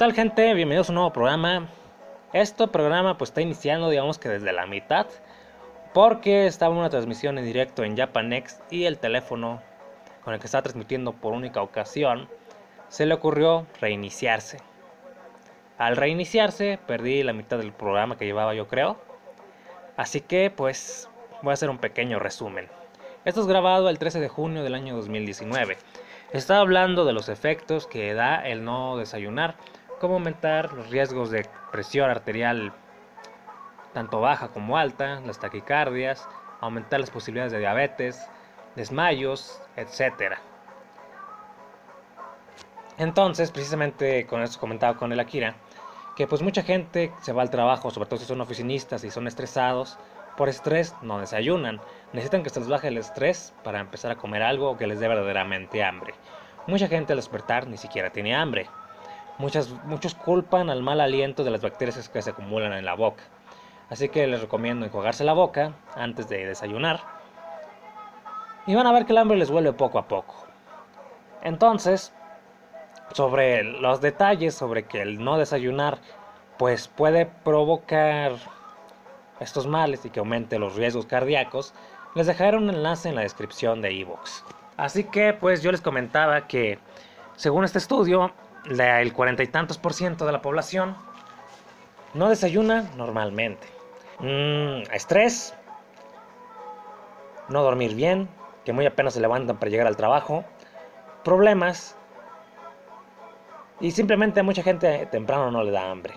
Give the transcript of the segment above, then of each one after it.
¿Qué tal gente? Bienvenidos a un nuevo programa. Este programa pues está iniciando digamos que desde la mitad porque estaba una transmisión en directo en Japanex y el teléfono con el que estaba transmitiendo por única ocasión se le ocurrió reiniciarse. Al reiniciarse perdí la mitad del programa que llevaba yo creo. Así que pues voy a hacer un pequeño resumen. Esto es grabado el 13 de junio del año 2019. Estaba hablando de los efectos que da el no desayunar, como aumentar los riesgos de presión arterial tanto baja como alta, las taquicardias, aumentar las posibilidades de diabetes, desmayos, etc. Entonces, precisamente con esto comentaba con el Akira, que pues mucha gente se va al trabajo, sobre todo si son oficinistas y son estresados, por estrés no desayunan. Necesitan que se les baje el estrés para empezar a comer algo que les dé verdaderamente hambre. Mucha gente al despertar ni siquiera tiene hambre. Muchas, muchos culpan al mal aliento de las bacterias que se acumulan en la boca. Así que les recomiendo enjuagarse la boca antes de desayunar. Y van a ver que el hambre les vuelve poco a poco. Entonces, sobre los detalles sobre que el no desayunar pues puede provocar estos males y que aumente los riesgos cardíacos, les dejaré un enlace en la descripción de iVoox. Así que pues yo les comentaba que según este estudio, el cuarenta y tantos por ciento de la población no desayuna normalmente. Mm, estrés, no dormir bien, que muy apenas se levantan para llegar al trabajo, problemas y simplemente a mucha gente temprano no le da hambre.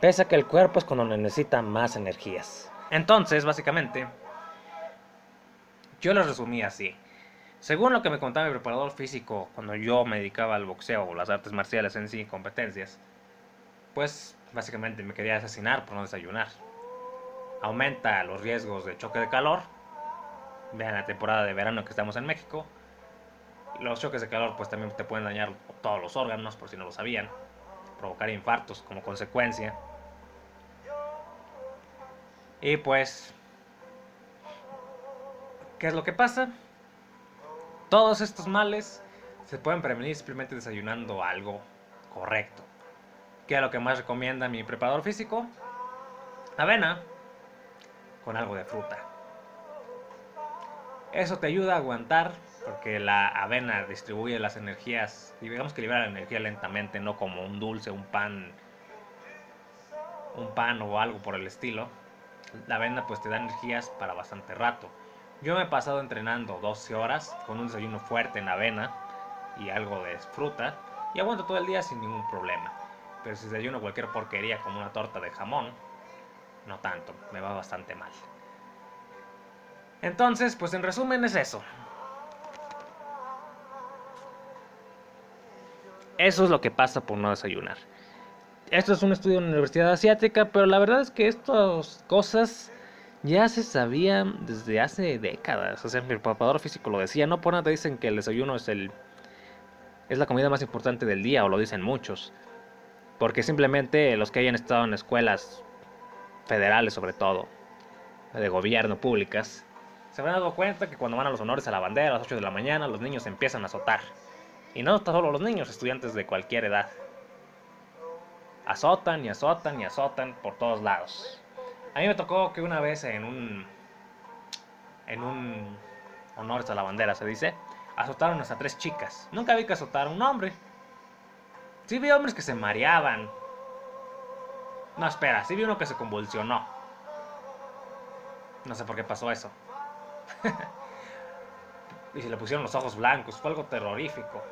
Pese a que el cuerpo es cuando necesita más energías. Entonces, básicamente, yo lo resumí así. Según lo que me contaba mi preparador físico cuando yo me dedicaba al boxeo o las artes marciales en sí, competencias, pues básicamente me quería asesinar por no desayunar. Aumenta los riesgos de choque de calor. Vean la temporada de verano que estamos en México. Los choques de calor pues también te pueden dañar todos los órganos, por si no lo sabían. Provocar infartos como consecuencia. Y pues, ¿qué es lo que pasa? Todos estos males se pueden prevenir simplemente desayunando algo correcto. ¿Qué es lo que más recomienda mi preparador físico? Avena con algo de fruta. Eso te ayuda a aguantar porque la avena distribuye las energías y digamos que libera la energía lentamente, no como un dulce, un pan, un pan o algo por el estilo la avena pues te da energías para bastante rato. Yo me he pasado entrenando 12 horas con un desayuno fuerte en avena y algo de fruta y aguanto todo el día sin ningún problema. Pero si desayuno cualquier porquería como una torta de jamón, no tanto, me va bastante mal. Entonces, pues en resumen es eso. Eso es lo que pasa por no desayunar. Esto es un estudio en la Universidad Asiática, pero la verdad es que estas cosas ya se sabían desde hace décadas. O sea, mi preparador físico lo decía, no por nada dicen que el desayuno es el es la comida más importante del día, o lo dicen muchos. Porque simplemente los que hayan estado en escuelas federales sobre todo, de gobierno, públicas, se habrán dado cuenta que cuando van a los honores a la bandera a las 8 de la mañana, los niños empiezan a azotar. Y no solo los niños, estudiantes de cualquier edad azotan y azotan y azotan por todos lados. A mí me tocó que una vez en un en un honores a la bandera se dice, azotaron hasta tres chicas. Nunca vi que azotara un hombre. Sí vi hombres que se mareaban. No, espera, sí vi uno que se convulsionó. No sé por qué pasó eso. y se le pusieron los ojos blancos, fue algo terrorífico.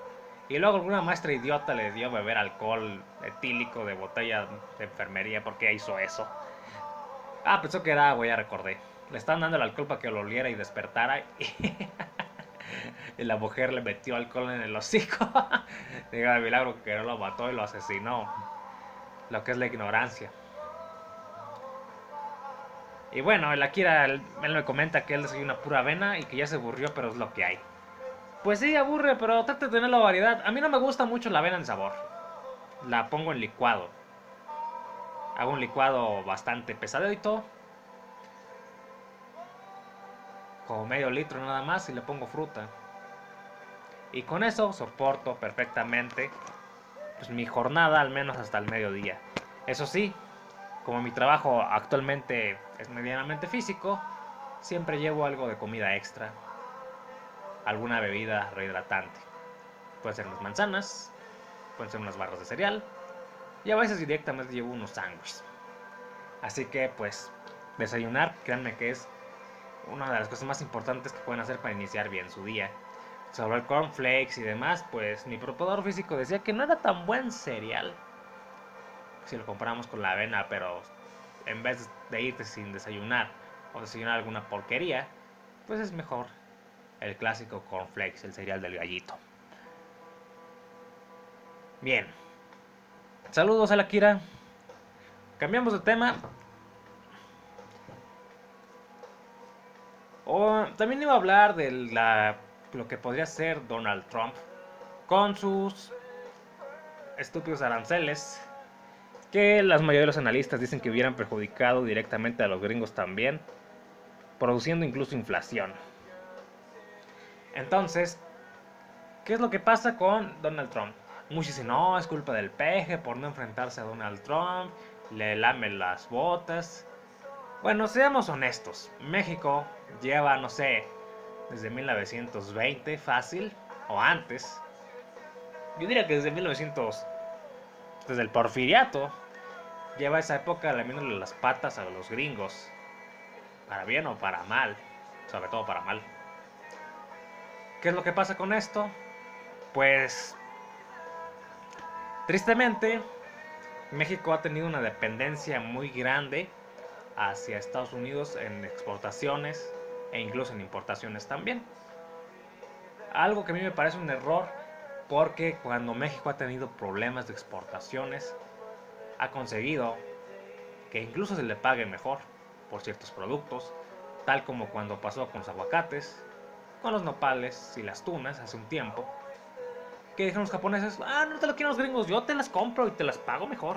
Y luego alguna maestra idiota le dio a beber alcohol etílico de botella de enfermería porque hizo eso. Ah, pensó que era agua, ya recordé. Le estaban dando el alcohol para que lo oliera y despertara. Y, la mujer le metió alcohol en el hocico. Diga de milagro que no lo mató y lo asesinó. Lo que es la ignorancia. Y bueno, el Akira, él, me comenta que él es una pura avena y que ya se aburrió, pero es lo que hay. Pues sí, aburre, pero trata de tener la variedad. A mí no me gusta mucho la avena en sabor. La pongo en licuado. Hago un licuado bastante pesadito. Como medio litro nada más y le pongo fruta. Y con eso soporto perfectamente pues, mi jornada al menos hasta el mediodía. Eso sí, como mi trabajo actualmente es medianamente físico, siempre llevo algo de comida extra, alguna bebida rehidratante. Puede ser unas manzanas, pueden ser unas barras de cereal y a veces directamente llevo unos sándwiches. Así que pues desayunar, créanme que es una de las cosas más importantes que pueden hacer para iniciar bien su día. Sobre el cornflakes y demás, pues mi preparador físico decía que no era tan buen cereal si lo comparamos con la avena, pero en vez de irte sin desayunar o desayunar alguna porquería, pues es mejor el clásico cornflakes, el cereal del gallito. Bien. Saludos a la Kira. Cambiamos de tema. También iba a hablar de la, lo que podría ser Donald Trump con sus estúpidos aranceles que la mayoría de los analistas dicen que hubieran perjudicado directamente a los gringos también, produciendo incluso inflación. Entonces, ¿qué es lo que pasa con Donald Trump? Muchos dicen, no, es culpa del peje por no enfrentarse a Donald Trump, le lame las botas. Bueno, seamos honestos, México lleva, no sé, desde 1920 fácil, o antes. Yo diría que desde 1900, desde el porfiriato, lleva esa época lamiéndole las patas a los gringos. Para bien o para mal, sobre todo para mal. ¿Qué es lo que pasa con esto? Pues, tristemente, México ha tenido una dependencia muy grande hacia Estados Unidos en exportaciones e incluso en importaciones también. Algo que a mí me parece un error porque cuando México ha tenido problemas de exportaciones, ha conseguido que incluso se le pague mejor por ciertos productos, tal como cuando pasó con los aguacates, con los nopales y las tunas hace un tiempo, que dijeron los japoneses, ah, no te lo quieren los gringos, yo te las compro y te las pago mejor.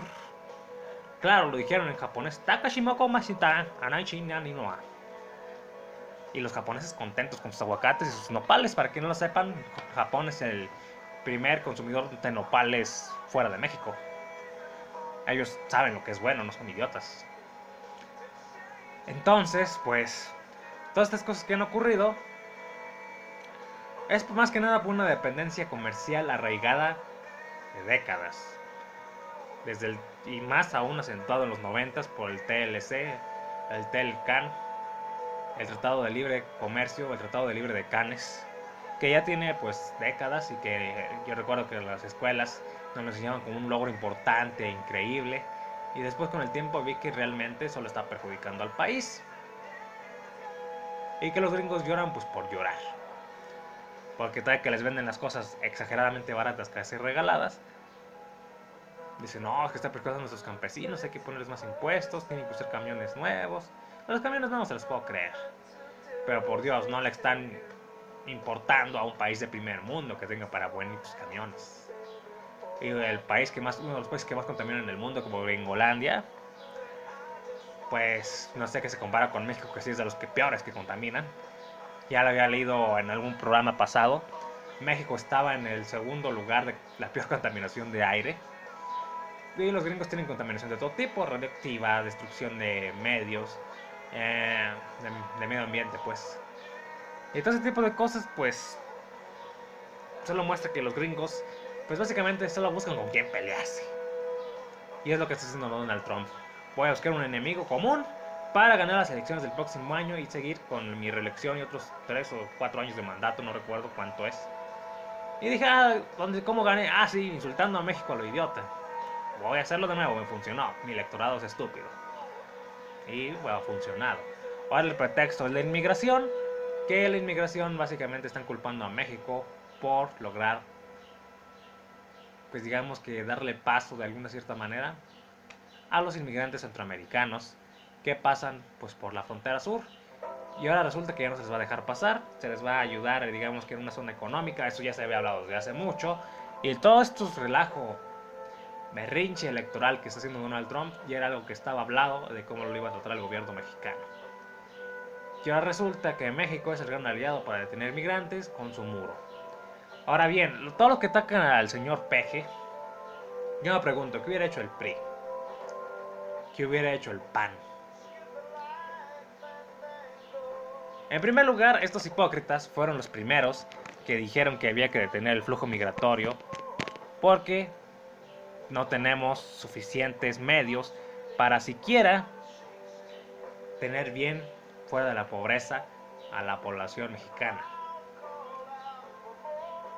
Claro, lo dijeron en japonés, Takashimoko Mashita, Anaichi Ninoa. Y los japoneses contentos con sus aguacates y sus nopales, para que no lo sepan, Japón es el primer consumidor de nopales fuera de México. Ellos saben lo que es bueno, no son idiotas. Entonces, pues, todas estas cosas que han ocurrido es más que nada por una dependencia comercial arraigada de décadas. Desde el, y más aún acentuado en los 90 por el TLC, el TELCAN, el Tratado de Libre Comercio, el Tratado de Libre de Canes, que ya tiene pues décadas y que yo recuerdo que las escuelas nos enseñaban como un logro importante, increíble, y después con el tiempo vi que realmente solo está perjudicando al país. Y que los gringos lloran pues por llorar. Porque tal que les venden las cosas exageradamente baratas, casi regaladas. Dicen, no, es que está perjudicando a nuestros campesinos, hay que ponerles más impuestos, tienen que usar camiones nuevos. Los camiones no se los puedo creer. Pero por Dios, no le están importando a un país de primer mundo que tenga para buenos camiones y el país que más, uno de los países que más contaminan en el mundo, como Gringolandia, pues no sé qué se compara con México, que sí es de los que peores que contaminan. Ya lo había leído en algún programa pasado. México estaba en el segundo lugar de la peor contaminación de aire. Y los gringos tienen contaminación de todo tipo, radioactiva, destrucción de medios, eh, de, medio ambiente, pues. Y todo ese tipo de cosas, pues, solo muestra que los gringos pues básicamente solo buscan con quién pelearse. Y es lo que está haciendo Donald Trump. Buscar un enemigo común para ganar las elecciones del próximo año y seguir con mi reelección y otros 3 o 4 años de mandato, no recuerdo cuánto es. Y dije, ah, ¿cómo gané? Ah, sí, insultando a México a lo idiota. Voy a hacerlo de nuevo, me funcionó. Mi electorado es estúpido. Y bueno, ha funcionado. Ahora el pretexto es la inmigración, que la inmigración básicamente están culpando a México por lograr pues digamos que darle paso de alguna cierta manera a los inmigrantes centroamericanos que pasan pues por la frontera sur y ahora resulta que ya no se les va a dejar pasar, se les va a ayudar digamos que en una zona económica, eso ya se había hablado desde hace mucho y todo esto es relajo berrinche electoral que está haciendo Donald Trump ya era algo que estaba hablado de cómo lo iba a tratar el gobierno mexicano. Y ahora resulta que México es el gran aliado para detener migrantes con su muro. Ahora bien, todos los que atacan al señor Peje, Yo me pregunto, ¿qué hubiera hecho el PRI? ¿Qué hubiera hecho el PAN? En primer lugar, estos hipócritas fueron los primeros que dijeron que había que detener el flujo migratorio porque no tenemos suficientes medios para siquiera tener bien fuera de la pobreza a la población mexicana.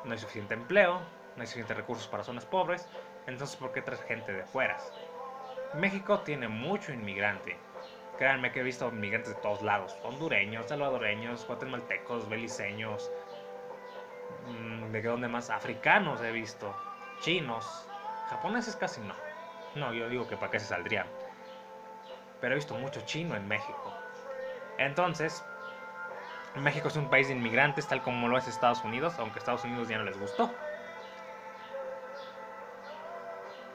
No hay suficiente empleo, no hay suficientes recursos para zonas pobres, entonces ¿por qué traes gente de fuera? México tiene mucho inmigrante. Créanme que he visto inmigrantes de todos lados, hondureños, salvadoreños, guatemaltecos, beliceños, mm, de qué dónde más, africanos he visto, chinos, japoneses casi no. No, yo digo que para qué se saldrían. Pero he visto mucho chino en México. Entonces, México es un país de inmigrantes tal como lo es Estados Unidos, aunque Estados Unidos ya no les gustó.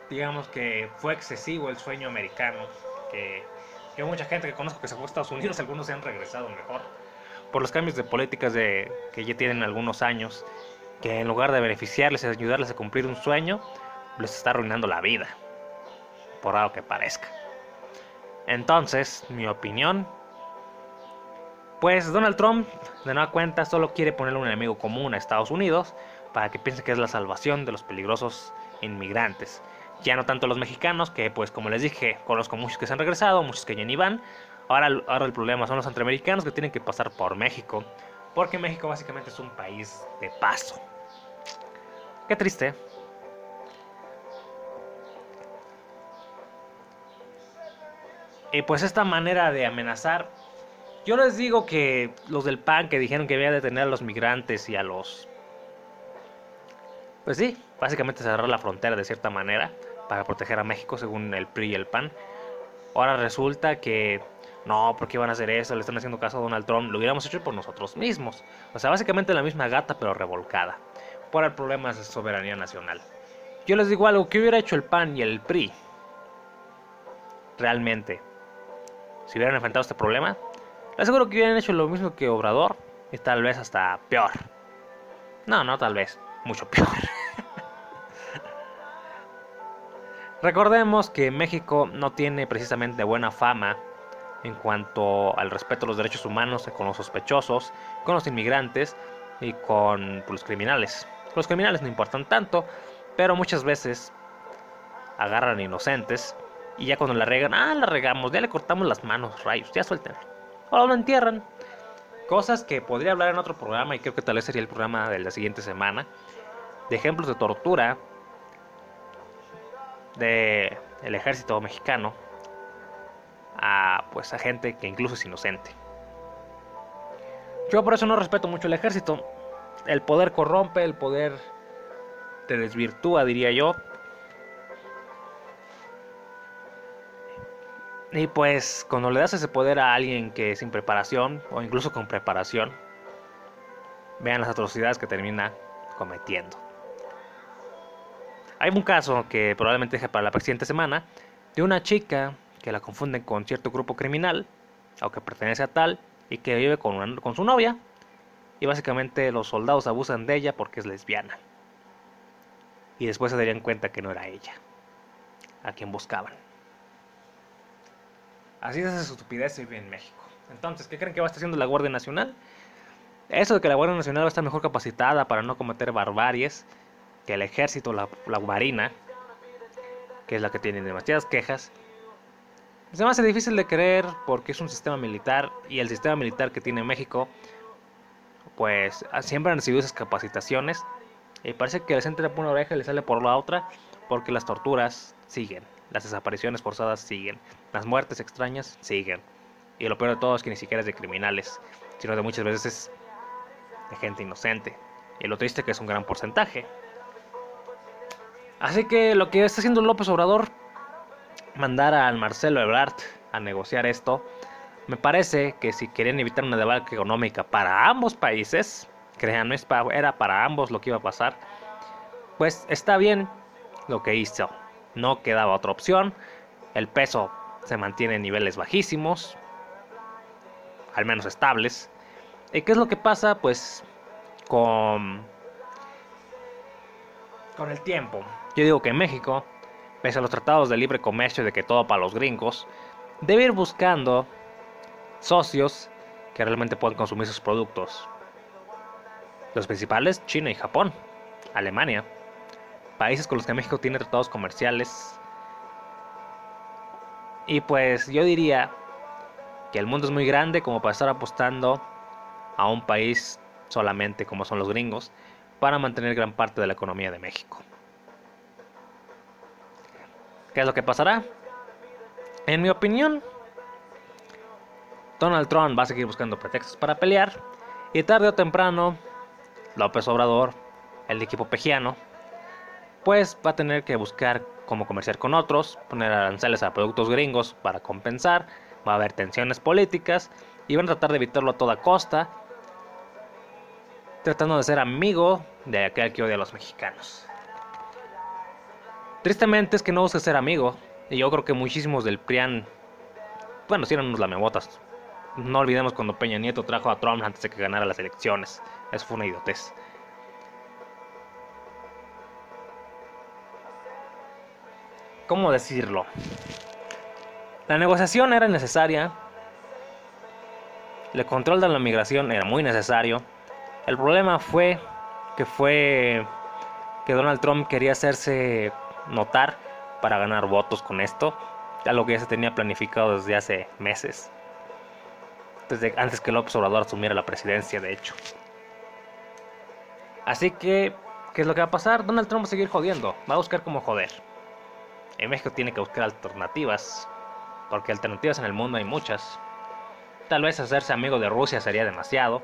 Digamos que fue excesivo el sueño americano, que, que mucha gente que conozco que se fue a Estados Unidos, algunos se han regresado mejor, por los cambios de políticas de, que ya tienen algunos años, que en lugar de beneficiarles y ayudarles a cumplir un sueño, les está arruinando la vida, por algo que parezca. Entonces, mi opinión pues Donald Trump, de nueva cuenta, solo quiere ponerle un enemigo común a Estados Unidos para que piense que es la salvación de los peligrosos inmigrantes. Ya no tanto los mexicanos, que pues como les dije, conozco muchos que se han regresado, muchos que ya ni van. Ahora, ahora el problema son los centroamericanos que tienen que pasar por México, porque México básicamente es un país de paso. Qué triste. Y pues esta manera de amenazar yo les digo que los del PAN que dijeron que había de detener a los migrantes y a los... Pues sí, básicamente cerrar la frontera de cierta manera para proteger a México según el PRI y el PAN. Ahora resulta que no, ¿por qué van a hacer eso? Le están haciendo caso a Donald Trump. Lo hubiéramos hecho por nosotros mismos. O sea, básicamente la misma gata pero revolcada. Por el problema de soberanía nacional. Yo les digo algo, ¿qué hubiera hecho el PAN y el PRI? Realmente. Si hubieran enfrentado este problema, les aseguro que hubieran hecho lo mismo que Obrador y tal vez hasta peor. No, no, tal vez, mucho peor. Recordemos que México no tiene precisamente buena fama en cuanto al respeto a los derechos humanos con los sospechosos, con los inmigrantes y con los criminales. Los criminales no importan tanto, pero muchas veces agarran inocentes y ya cuando la regan, ah, la regamos, ya le cortamos las manos, rayos, ya suéltenlo o lo entierran. Cosas que podría hablar en otro programa y creo que tal vez sería el programa de la siguiente semana. De ejemplos de tortura del el ejército mexicano a pues a gente que incluso es inocente. Yo por eso no respeto mucho el ejército. El poder corrompe, el poder te desvirtúa, diría yo. Y pues cuando le das ese poder a alguien que sin preparación o incluso con preparación, vean las atrocidades que termina cometiendo. Hay un caso que probablemente deje para la siguiente semana de una chica que la confunden con cierto grupo criminal, o que pertenece a tal, y que vive con, su novia, y básicamente los soldados abusan de ella porque es lesbiana. Y después se darían cuenta que no era ella, a quien buscaban. Así es esa estupidez vive en México. Entonces, ¿qué creen que va a estar haciendo la Guardia Nacional? Eso de que la Guardia Nacional va a estar mejor capacitada para no cometer barbaries que el ejército, la, marina, que es la que tiene demasiadas quejas. Se me difícil de creer porque es un sistema militar y el sistema militar que tiene México, pues siempre han recibido esas capacitaciones y parece que les entra por una oreja y le sale por la otra porque las torturas siguen. Las desapariciones forzadas siguen. Las muertes extrañas siguen. Y lo peor de todo es que ni siquiera es de criminales, sino de muchas veces de gente inocente. Y lo triste que es un gran porcentaje. Así que lo que está haciendo López Obrador, mandar al Marcelo Ebrard a negociar esto, me parece que si querían evitar una debacle económica para ambos países, créanme, era para ambos lo que iba a pasar, pues está bien lo que hizo no quedaba otra opción. El peso se mantiene en niveles bajísimos, al menos estables. ¿Y qué es lo que pasa? Pues con, con el tiempo. Yo digo que México pese a los tratados de libre comercio de que todo para los gringos, debe ir buscando socios que realmente puedan consumir sus productos. Los principales, China y Japón, Alemania, países con los que México tiene tratados comerciales. Y pues yo diría que el mundo es muy grande como para estar apostando a un país solamente como son los gringos para mantener gran parte de la economía de México. ¿Qué es lo que pasará? En mi opinión, Donald Trump va a seguir buscando pretextos para pelear y tarde o temprano López Obrador, el equipo pejiano, pues va a tener que buscar cómo comerciar con otros, poner aranceles a productos gringos para compensar, va a haber tensiones políticas y van a tratar de evitarlo a toda costa, tratando de ser amigo de aquel que odia a los mexicanos. Tristemente es que no busca ser amigo, y yo creo que muchísimos del PRIAN, bueno, si unos lamebotas. No olvidemos cuando Peña Nieto trajo a Trump antes de que ganara las elecciones. Eso fue una idiotez. ¿Cómo decirlo? La negociación era necesaria. El control de la migración era muy necesario. El problema fue que fue que Donald Trump quería hacerse notar para ganar votos con esto, algo que ya se tenía planificado desde hace meses, desde antes que López Obrador asumiera la presidencia, de hecho. Así que, ¿qué es lo que va a pasar? Donald Trump va a seguir jodiendo, va a buscar cómo joder. En México tiene que buscar alternativas, porque alternativas en el mundo hay muchas. Tal vez hacerse amigo de Rusia sería demasiado,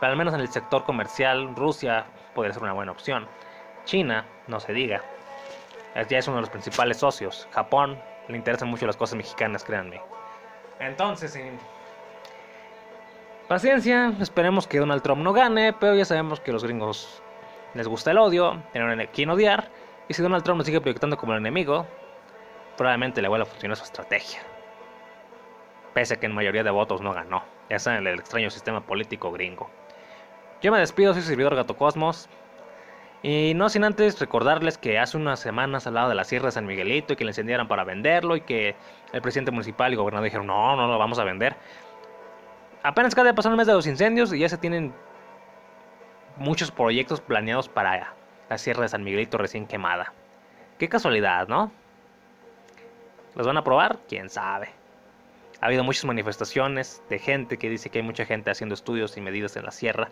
pero al menos en el sector comercial Rusia podría ser una buena opción. China, no se diga ya es uno de los principales socios. Japón le interesan mucho las cosas mexicanas, créanme. Entonces, paciencia, esperemos que Donald Trump no gane, pero ya sabemos que a los gringos les gusta el odio, tienen quien odiar, y si Donald Trump nos sigue proyectando como el enemigo, probablemente le vuelva a funcionar su estrategia. Pese a que en mayoría de votos no ganó, ya saben el extraño sistema político gringo. Yo me despido, soy su servidor Gato Cosmos. Y no sin antes recordarles que hace unas semanas al lado de la Sierra de San Miguelito y que le encendieran para venderlo y que el presidente municipal y gobernador dijeron no, no lo vamos a vender. Apenas acaba de pasar el mes de los incendios y ya se tienen muchos proyectos planeados para la Sierra de San Miguelito recién quemada. Qué casualidad, ¿no? ¿Los van a probar? ¿Quién sabe? Ha habido muchas manifestaciones de gente que dice que hay mucha gente haciendo estudios y medidas en la sierra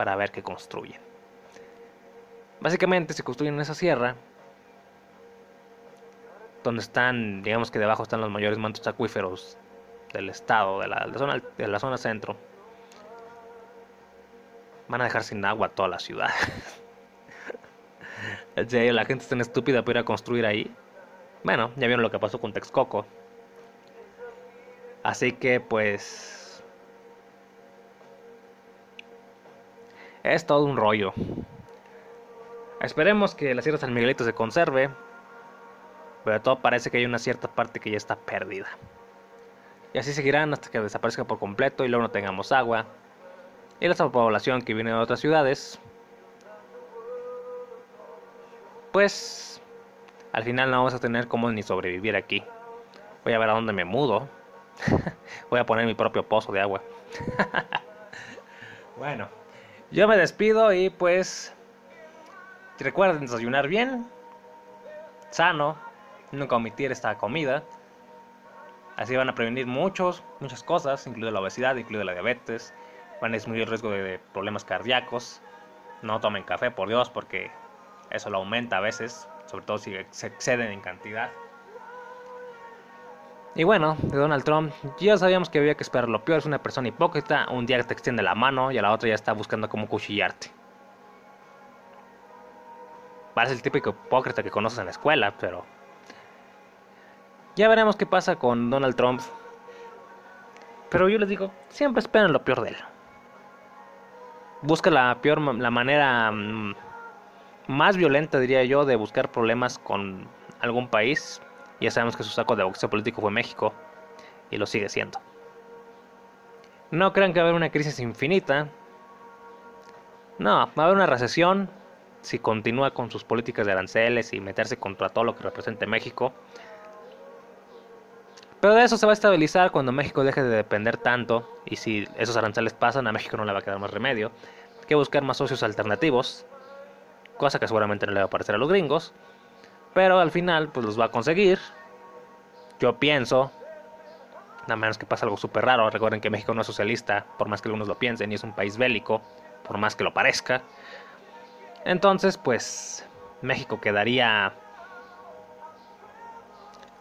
para ver qué construyen. Básicamente se construyen en esa sierra, donde están, digamos que debajo están los mayores mantos acuíferos del estado, de la, zona, de la zona centro. Van a dejar sin agua toda la ciudad. la gente es tan estúpida para ir a construir ahí. Bueno, ya vieron lo que pasó con Texcoco. Así que pues... Es todo un rollo. Esperemos que la Sierra San Miguelito se conserve, pero todo parece que hay una cierta parte que ya está perdida. Y así seguirán hasta que desaparezca por completo y luego no tengamos agua. Y la población que viene de otras ciudades, pues al final no vamos a tener cómo ni sobrevivir aquí. Voy a ver a dónde me mudo. Voy a poner mi propio pozo de agua. bueno, yo me despido y pues Recuerden desayunar bien, sano, nunca omitir esta comida. Así van a prevenir muchos, muchas cosas, incluida la obesidad, incluida la diabetes. Van a disminuir el riesgo de, problemas cardíacos. No tomen café, por Dios, porque eso lo aumenta a veces, sobre todo si se exceden en cantidad. Y bueno, de Donald Trump, ya sabíamos que había que esperar lo peor. Es una persona hipócrita. Un día te extiende la mano y a la otra ya está buscando cómo cuchillarte. Parece el típico hipócrita que conoces en la escuela, pero... Ya veremos qué pasa con Donald Trump. Pero yo les digo, siempre esperen lo peor de él. Busca la peor, la manera mm, más violenta, diría yo, de buscar problemas con algún país. Ya sabemos que su saco de boxeo político fue México y lo sigue siendo. No crean que va a haber una crisis infinita. No, va a haber una recesión si continúa con sus políticas de aranceles y meterse contra todo lo que represente México. Pero de eso se va a estabilizar cuando México deje de depender tanto y si esos aranceles pasan a México no le va a quedar más remedio que buscar más socios alternativos, cosa que seguramente no le va a parecer a los gringos, pero al final pues los va a conseguir. Yo pienso, a menos que pase algo súper raro, recuerden que México no es socialista, por más que algunos lo piensen, y es un país bélico, por más que lo parezca. Entonces, pues México quedaría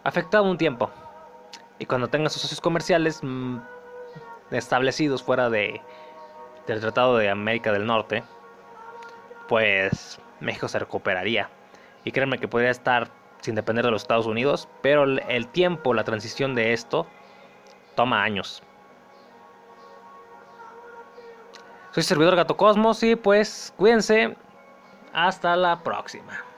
afectado un tiempo. Y cuando tenga sus socios comerciales mm, establecidos fuera de, del Tratado de América del Norte, pues México se recuperaría. Y créanme que podría estar sin depender de los Estados Unidos, pero el tiempo, la transición de esto, toma años. Soy servidor Gato Cosmos y pues cuídense. Hasta la próxima.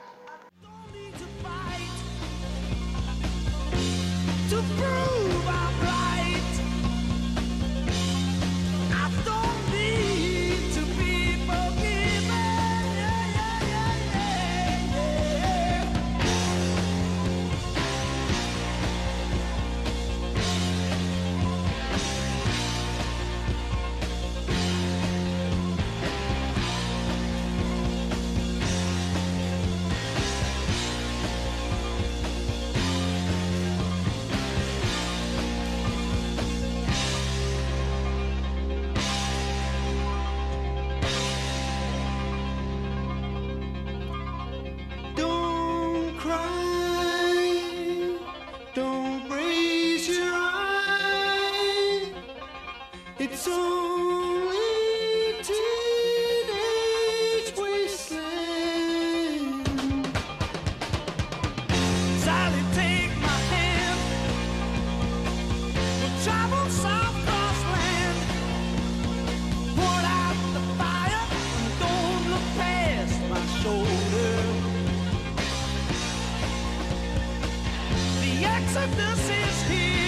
sadness is here.